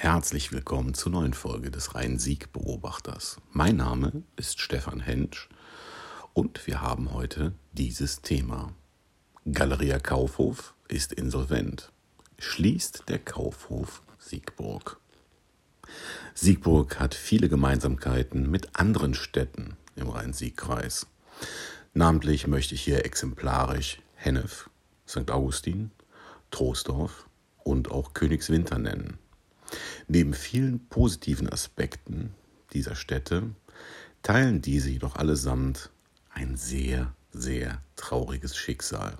Herzlich willkommen zur neuen Folge des Rhein-Sieg-Beobachters. Mein Name ist Stefan Hensch und wir haben heute dieses Thema. Galeria Kaufhof ist insolvent. Schließt der Kaufhof Siegburg. Siegburg hat viele Gemeinsamkeiten mit anderen Städten im Rhein-Sieg-Kreis. Namentlich möchte ich hier exemplarisch Hennef, St. Augustin, Troisdorf und auch Königswinter nennen. Neben vielen positiven Aspekten dieser Städte teilen diese jedoch allesamt ein sehr, sehr trauriges Schicksal.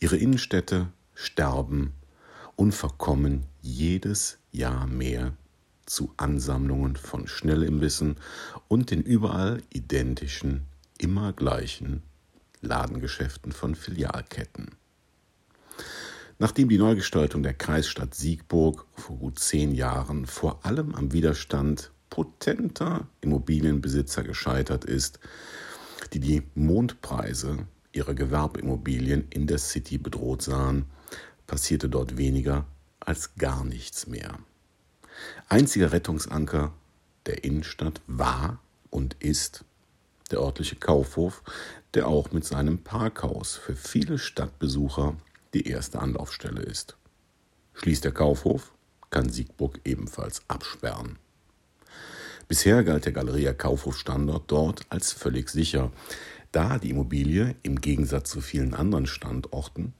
Ihre Innenstädte sterben und verkommen jedes Jahr mehr zu Ansammlungen von Schnellimbissen und den überall identischen, immer gleichen Ladengeschäften von Filialketten. Nachdem die Neugestaltung der Kreisstadt Siegburg vor gut zehn Jahren vor allem am Widerstand potenter Immobilienbesitzer gescheitert ist, die die Mondpreise ihrer Gewerbeimmobilien in der City bedroht sahen, passierte dort weniger als gar nichts mehr. Einziger Rettungsanker der Innenstadt war und ist der örtliche Kaufhof, der auch mit seinem Parkhaus für viele Stadtbesucher die erste Anlaufstelle ist. Schließt der Kaufhof, kann Siegburg ebenfalls absperren. Bisher galt der Galeria Kaufhof Standort dort als völlig sicher, da die Immobilie im Gegensatz zu vielen anderen Standorten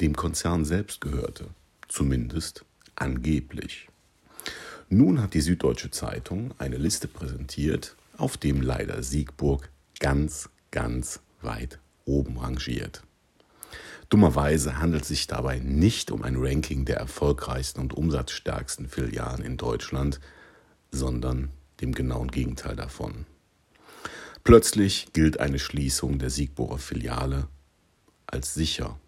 dem Konzern selbst gehörte, zumindest angeblich. Nun hat die Süddeutsche Zeitung eine Liste präsentiert, auf dem leider Siegburg ganz, ganz weit oben rangiert. Dummerweise handelt es sich dabei nicht um ein Ranking der erfolgreichsten und umsatzstärksten Filialen in Deutschland, sondern dem genauen Gegenteil davon. Plötzlich gilt eine Schließung der Siegburger Filiale als sicher.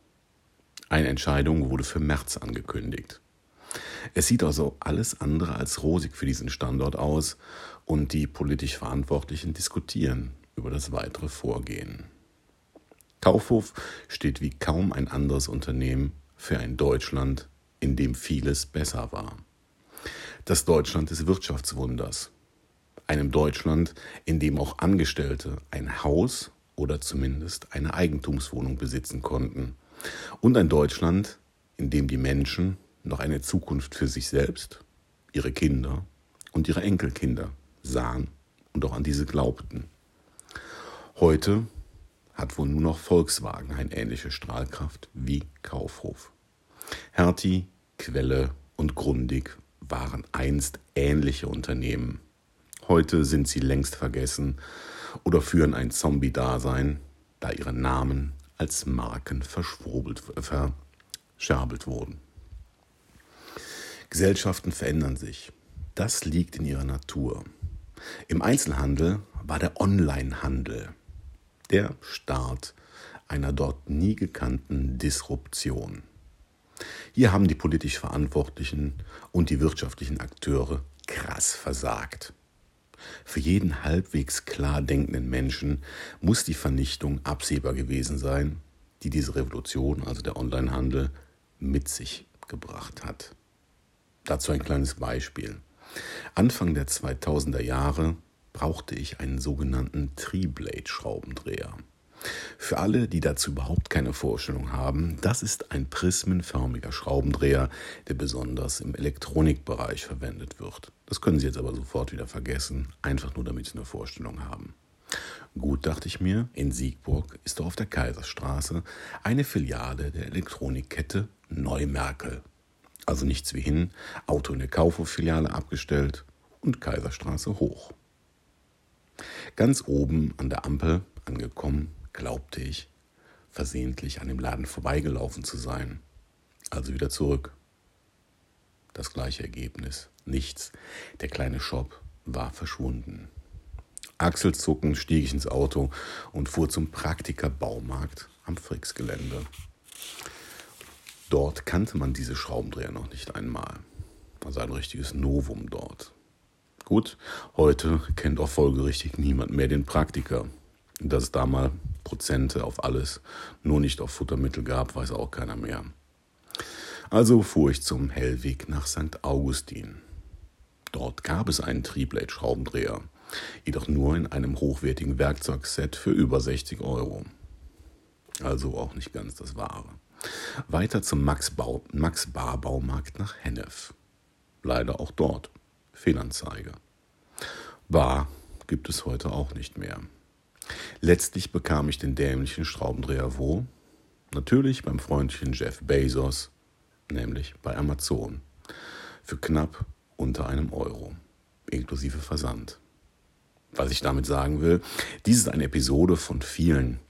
Eine Entscheidung wurde für März angekündigt. Es sieht also alles andere als rosig für diesen Standort aus und die politisch Verantwortlichen diskutieren über das weitere Vorgehen. Kaufhof steht wie kaum ein anderes Unternehmen für ein Deutschland, in dem vieles besser war. Das Deutschland des Wirtschaftswunders. Einem Deutschland, in dem auch Angestellte ein Haus oder zumindest eine Eigentumswohnung besitzen konnten. Und ein Deutschland, in dem die Menschen noch eine Zukunft für sich selbst, ihre Kinder und ihre Enkelkinder sahen und auch an diese glaubten. Heute hat wohl nur noch Volkswagen eine ähnliche Strahlkraft wie Kaufhof. Hertie, Quelle und Grundig waren einst ähnliche Unternehmen. Heute sind sie längst vergessen oder führen ein Zombie-Dasein, da ihre Namen als Marken verschwurbelt, verscherbelt wurden. Gesellschaften verändern sich. Das liegt in ihrer Natur. Im Einzelhandel war der Onlinehandel der Start einer dort nie gekannten Disruption. Hier haben die politisch Verantwortlichen und die wirtschaftlichen Akteure krass versagt. Für jeden halbwegs klar denkenden Menschen muss die Vernichtung absehbar gewesen sein, die diese Revolution, also der Onlinehandel, mit sich gebracht hat. Dazu ein kleines Beispiel. Anfang der 2000er Jahre brauchte ich einen sogenannten Tri-Blade-Schraubendreher. Für alle, die dazu überhaupt keine Vorstellung haben, das ist ein prismenförmiger Schraubendreher, der besonders im Elektronikbereich verwendet wird. Das können Sie jetzt aber sofort wieder vergessen, einfach nur damit Sie eine Vorstellung haben. Gut, dachte ich mir, in Siegburg ist doch auf der Kaiserstraße eine Filiale der Elektronikkette Neumerkel. Also nichts wie hin, Auto in der Kaufhof-Filiale abgestellt und Kaiserstraße hoch. Ganz oben an der Ampel angekommen, glaubte ich, versehentlich an dem Laden vorbeigelaufen zu sein. Also wieder zurück. Das gleiche Ergebnis. Nichts. Der kleine Shop war verschwunden. Achselzuckend stieg ich ins Auto und fuhr zum Praktiker Baumarkt am Frix-Gelände. Dort kannte man diese Schraubendreher noch nicht einmal. Also ein richtiges Novum dort. Gut, heute kennt auch folgerichtig niemand mehr den Praktiker. Dass es da mal Prozente auf alles, nur nicht auf Futtermittel gab, weiß auch keiner mehr. Also fuhr ich zum Hellweg nach St. Augustin. Dort gab es einen Triplate-Schraubendreher, jedoch nur in einem hochwertigen Werkzeugset für über 60 Euro. Also auch nicht ganz das Wahre. Weiter zum Max, Bau, Max Bar Baumarkt nach Hennef. Leider auch dort Fehlanzeige. Bar gibt es heute auch nicht mehr. Letztlich bekam ich den dämlichen Schraubendreher wo? Natürlich beim freundlichen Jeff Bezos, nämlich bei Amazon. Für knapp unter einem Euro, inklusive Versand. Was ich damit sagen will, dies ist eine Episode von vielen,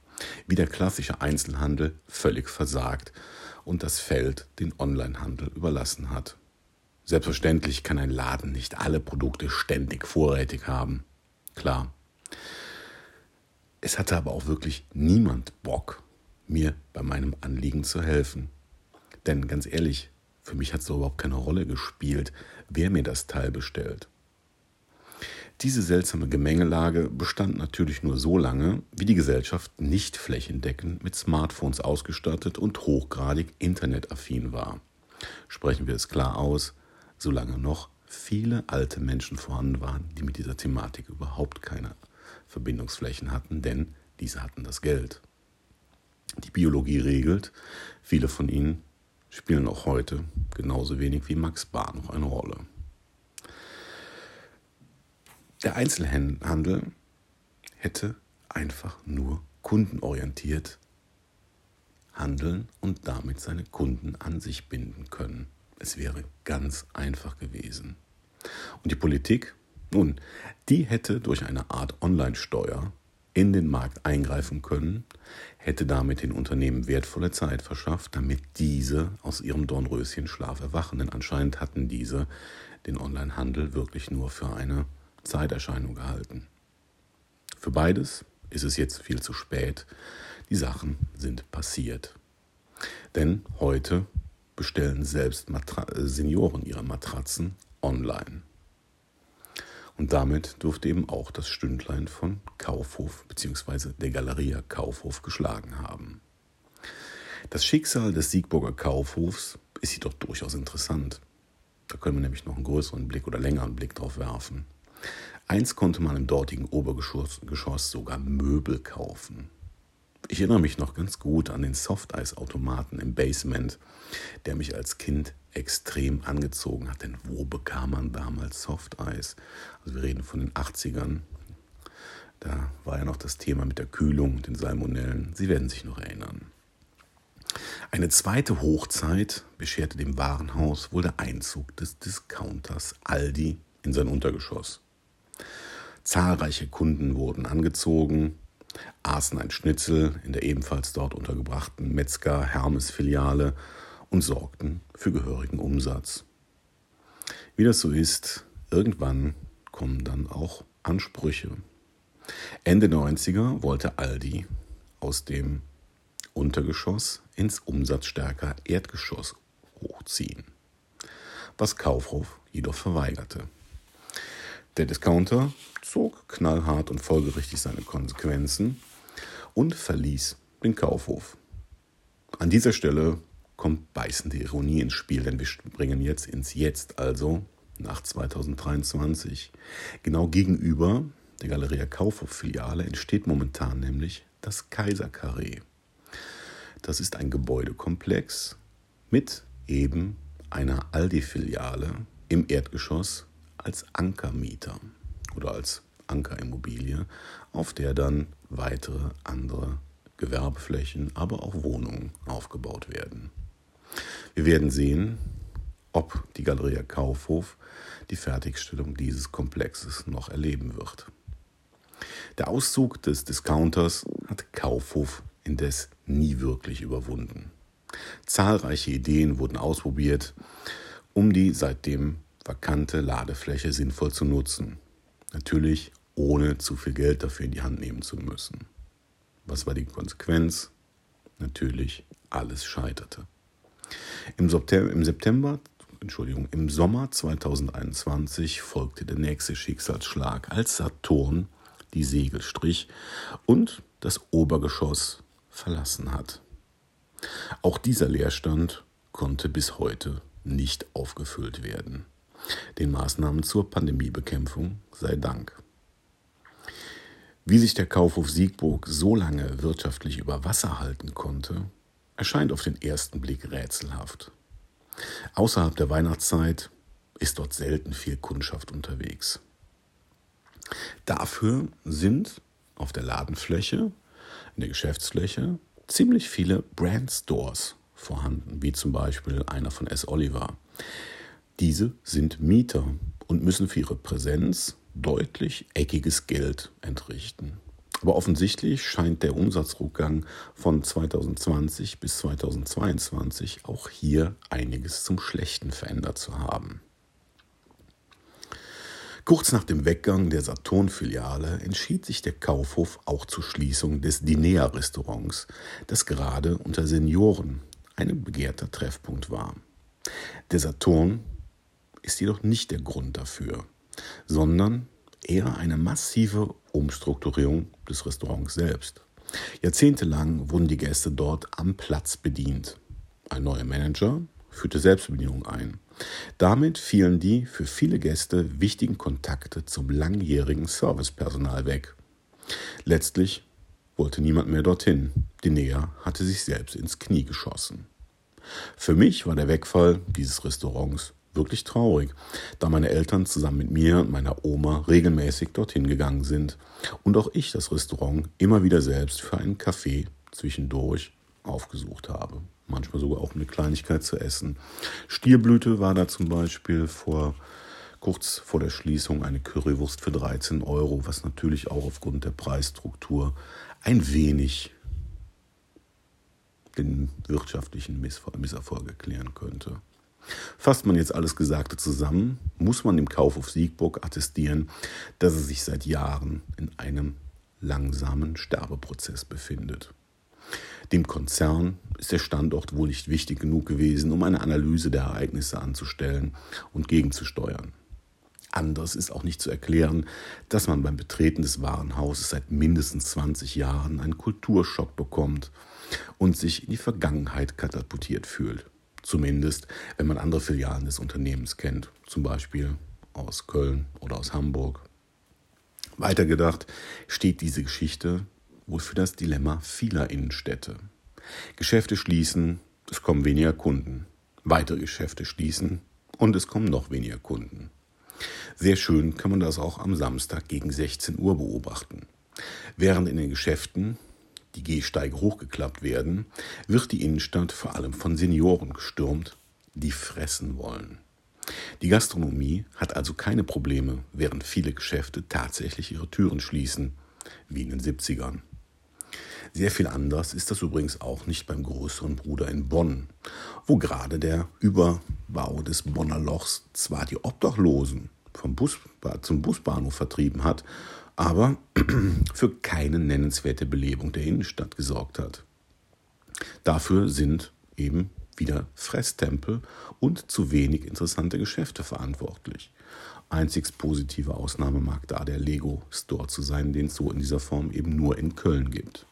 wie der klassische Einzelhandel völlig versagt und das Feld den Onlinehandel überlassen hat. Selbstverständlich kann ein Laden nicht alle Produkte ständig vorrätig haben. Klar. Es hatte aber auch wirklich niemand Bock, mir bei meinem Anliegen zu helfen. Denn ganz ehrlich, für mich hat es überhaupt keine Rolle gespielt, wer mir das Teil bestellt. Diese seltsame Gemengelage bestand natürlich nur so lange, wie die Gesellschaft nicht flächendeckend mit Smartphones ausgestattet und hochgradig internetaffin war. Sprechen wir es klar aus, solange noch viele alte Menschen vorhanden waren, die mit dieser Thematik überhaupt keine Verbindungsflächen hatten, denn diese hatten das Geld. Die Biologie regelt, viele von ihnen spielen auch heute genauso wenig wie Max Bar noch eine Rolle. Der Einzelhandel hätte einfach nur kundenorientiert handeln und damit seine Kunden an sich binden können. Es wäre ganz einfach gewesen. Und die Politik, nun, die hätte durch eine Art Online-Steuer in den Markt eingreifen können, hätte damit den Unternehmen wertvolle Zeit verschafft, damit diese aus ihrem Dornröschenschlaf erwachen. Denn anscheinend hatten diese den Onlinehandel wirklich nur für eine Zeiterscheinung gehalten. Für beides ist es jetzt viel zu spät. Die Sachen sind passiert. Denn heute bestellen selbst Matra Senioren ihre Matratzen online. Und damit durfte eben auch das Stündlein von Kaufhof bzw. der Galeria Kaufhof geschlagen haben. Das Schicksal des Siegburger Kaufhofs ist jedoch durchaus interessant. Da können wir nämlich noch einen größeren Blick oder längeren Blick drauf werfen. Eins konnte man im dortigen Obergeschoss sogar Möbel kaufen. Ich erinnere mich noch ganz gut an den Softeis-Automaten im Basement, der mich als Kind extrem angezogen hat. Denn wo bekam man damals Softeis? Also wir reden von den 80ern. Da war ja noch das Thema mit der Kühlung und den Salmonellen. Sie werden sich noch erinnern. Eine zweite Hochzeit bescherte dem Warenhaus wohl der Einzug des Discounters Aldi in sein Untergeschoss. Zahlreiche Kunden wurden angezogen, aßen ein Schnitzel in der ebenfalls dort untergebrachten Metzger Hermes Filiale und sorgten für gehörigen Umsatz. Wie das so ist, irgendwann kommen dann auch Ansprüche. Ende 90er wollte Aldi aus dem Untergeschoss ins umsatzstärker Erdgeschoss hochziehen, was Kaufhof jedoch verweigerte. Der Discounter zog knallhart und folgerichtig seine Konsequenzen und verließ den Kaufhof. An dieser Stelle kommt beißende Ironie ins Spiel, denn wir springen jetzt ins Jetzt, also nach 2023. Genau gegenüber der Galeria Kaufhof-Filiale entsteht momentan nämlich das Kaiserkarree. Das ist ein Gebäudekomplex mit eben einer Aldi-Filiale im Erdgeschoss als Ankermieter oder als Ankerimmobilie, auf der dann weitere andere Gewerbeflächen, aber auch Wohnungen aufgebaut werden. Wir werden sehen, ob die Galeria Kaufhof die Fertigstellung dieses Komplexes noch erleben wird. Der Auszug des Discounters hat Kaufhof indes nie wirklich überwunden. Zahlreiche Ideen wurden ausprobiert, um die seitdem vakante Ladefläche sinnvoll zu nutzen. Natürlich ohne zu viel Geld dafür in die Hand nehmen zu müssen. Was war die Konsequenz? Natürlich, alles scheiterte. Im September, im September Entschuldigung, im Sommer 2021 folgte der nächste Schicksalsschlag, als Saturn die Segel strich und das Obergeschoss verlassen hat. Auch dieser Leerstand konnte bis heute nicht aufgefüllt werden. Den Maßnahmen zur Pandemiebekämpfung sei Dank. Wie sich der Kaufhof Siegburg so lange wirtschaftlich über Wasser halten konnte, erscheint auf den ersten Blick rätselhaft. Außerhalb der Weihnachtszeit ist dort selten viel Kundschaft unterwegs. Dafür sind auf der Ladenfläche, in der Geschäftsfläche, ziemlich viele Brandstores vorhanden, wie zum Beispiel einer von S. Oliver. Diese sind Mieter und müssen für ihre Präsenz deutlich eckiges Geld entrichten. Aber offensichtlich scheint der Umsatzrückgang von 2020 bis 2022 auch hier einiges zum Schlechten verändert zu haben. Kurz nach dem Weggang der Saturn-Filiale entschied sich der Kaufhof auch zur Schließung des Dinea-Restaurants, das gerade unter Senioren ein begehrter Treffpunkt war. Der Saturn ist jedoch nicht der Grund dafür, sondern eher eine massive Umstrukturierung des Restaurants selbst. Jahrzehntelang wurden die Gäste dort am Platz bedient. Ein neuer Manager führte Selbstbedienung ein. Damit fielen die für viele Gäste wichtigen Kontakte zum langjährigen Servicepersonal weg. Letztlich wollte niemand mehr dorthin. Dinea hatte sich selbst ins Knie geschossen. Für mich war der Wegfall dieses Restaurants wirklich traurig, da meine Eltern zusammen mit mir und meiner Oma regelmäßig dorthin gegangen sind und auch ich das Restaurant immer wieder selbst für einen Kaffee zwischendurch aufgesucht habe. Manchmal sogar auch eine Kleinigkeit zu essen. Stierblüte war da zum Beispiel vor kurz vor der Schließung eine Currywurst für 13 Euro, was natürlich auch aufgrund der Preisstruktur ein wenig den wirtschaftlichen Misserfolg erklären könnte. Fasst man jetzt alles Gesagte zusammen, muss man dem Kaufhof Siegburg attestieren, dass er sich seit Jahren in einem langsamen Sterbeprozess befindet. Dem Konzern ist der Standort wohl nicht wichtig genug gewesen, um eine Analyse der Ereignisse anzustellen und gegenzusteuern. Anders ist auch nicht zu erklären, dass man beim Betreten des Warenhauses seit mindestens 20 Jahren einen Kulturschock bekommt und sich in die Vergangenheit katapultiert fühlt. Zumindest, wenn man andere Filialen des Unternehmens kennt, zum Beispiel aus Köln oder aus Hamburg. Weitergedacht steht diese Geschichte wohl für das Dilemma vieler Innenstädte. Geschäfte schließen, es kommen weniger Kunden. Weitere Geschäfte schließen und es kommen noch weniger Kunden. Sehr schön kann man das auch am Samstag gegen 16 Uhr beobachten. Während in den Geschäften die Gehsteige hochgeklappt werden, wird die Innenstadt vor allem von Senioren gestürmt, die fressen wollen. Die Gastronomie hat also keine Probleme, während viele Geschäfte tatsächlich ihre Türen schließen, wie in den 70ern. Sehr viel anders ist das übrigens auch nicht beim größeren Bruder in Bonn, wo gerade der Überbau des Bonner Lochs zwar die Obdachlosen vom Bus, zum Busbahnhof vertrieben hat, aber für keine nennenswerte Belebung der Innenstadt gesorgt hat. Dafür sind eben wieder Fresstempel und zu wenig interessante Geschäfte verantwortlich. Einzig positive Ausnahme mag da der Lego Store zu sein, den es so in dieser Form eben nur in Köln gibt.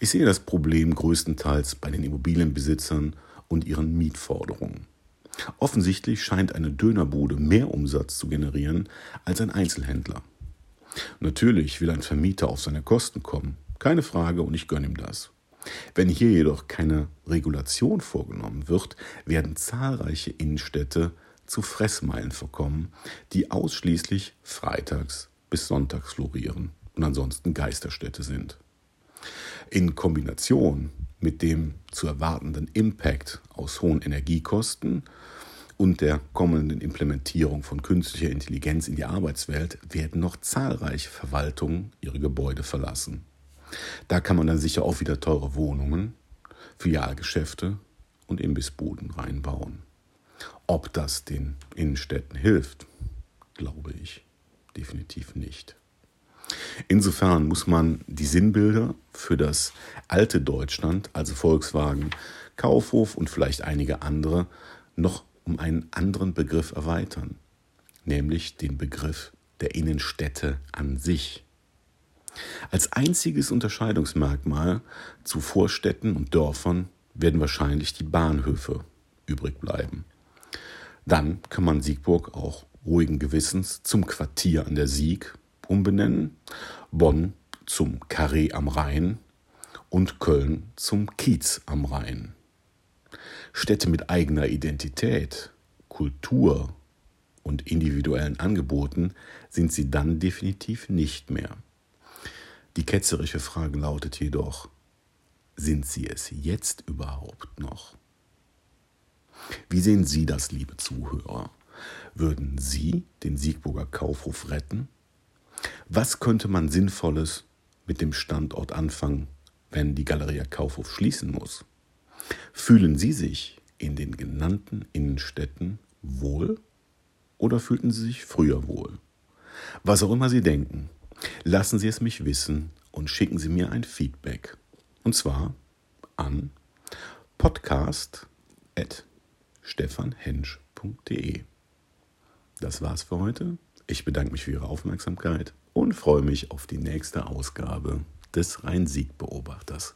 Ich sehe das Problem größtenteils bei den Immobilienbesitzern und ihren Mietforderungen. Offensichtlich scheint eine Dönerbude mehr Umsatz zu generieren als ein Einzelhändler. Natürlich will ein Vermieter auf seine Kosten kommen, keine Frage, und ich gönne ihm das. Wenn hier jedoch keine Regulation vorgenommen wird, werden zahlreiche Innenstädte zu Fressmeilen verkommen, die ausschließlich freitags bis sonntags florieren und ansonsten Geisterstädte sind. In Kombination mit dem zu erwartenden Impact aus hohen Energiekosten und der kommenden Implementierung von künstlicher Intelligenz in die Arbeitswelt werden noch zahlreiche Verwaltungen ihre Gebäude verlassen. Da kann man dann sicher auch wieder teure Wohnungen, Filialgeschäfte und Imbissbuden reinbauen. Ob das den Innenstädten hilft, glaube ich definitiv nicht. Insofern muss man die Sinnbilder für das alte Deutschland, also Volkswagen, Kaufhof und vielleicht einige andere, noch um einen anderen Begriff erweitern, nämlich den Begriff der Innenstädte an sich. Als einziges Unterscheidungsmerkmal zu Vorstädten und Dörfern werden wahrscheinlich die Bahnhöfe übrig bleiben. Dann kann man Siegburg auch ruhigen Gewissens zum Quartier an der Sieg umbenennen, Bonn zum Carré am Rhein und Köln zum Kiez am Rhein. Städte mit eigener Identität, Kultur und individuellen Angeboten sind sie dann definitiv nicht mehr. Die ketzerische Frage lautet jedoch, sind sie es jetzt überhaupt noch? Wie sehen Sie das, liebe Zuhörer? Würden Sie den Siegburger Kaufhof retten? Was könnte man Sinnvolles mit dem Standort anfangen, wenn die Galeria Kaufhof schließen muss? Fühlen Sie sich in den genannten Innenstädten wohl oder fühlten Sie sich früher wohl? Was auch immer Sie denken, lassen Sie es mich wissen und schicken Sie mir ein Feedback. Und zwar an podcast.stefanhensch.de. Das war's für heute. Ich bedanke mich für Ihre Aufmerksamkeit und freue mich auf die nächste Ausgabe des Rhein-Sieg-Beobachters.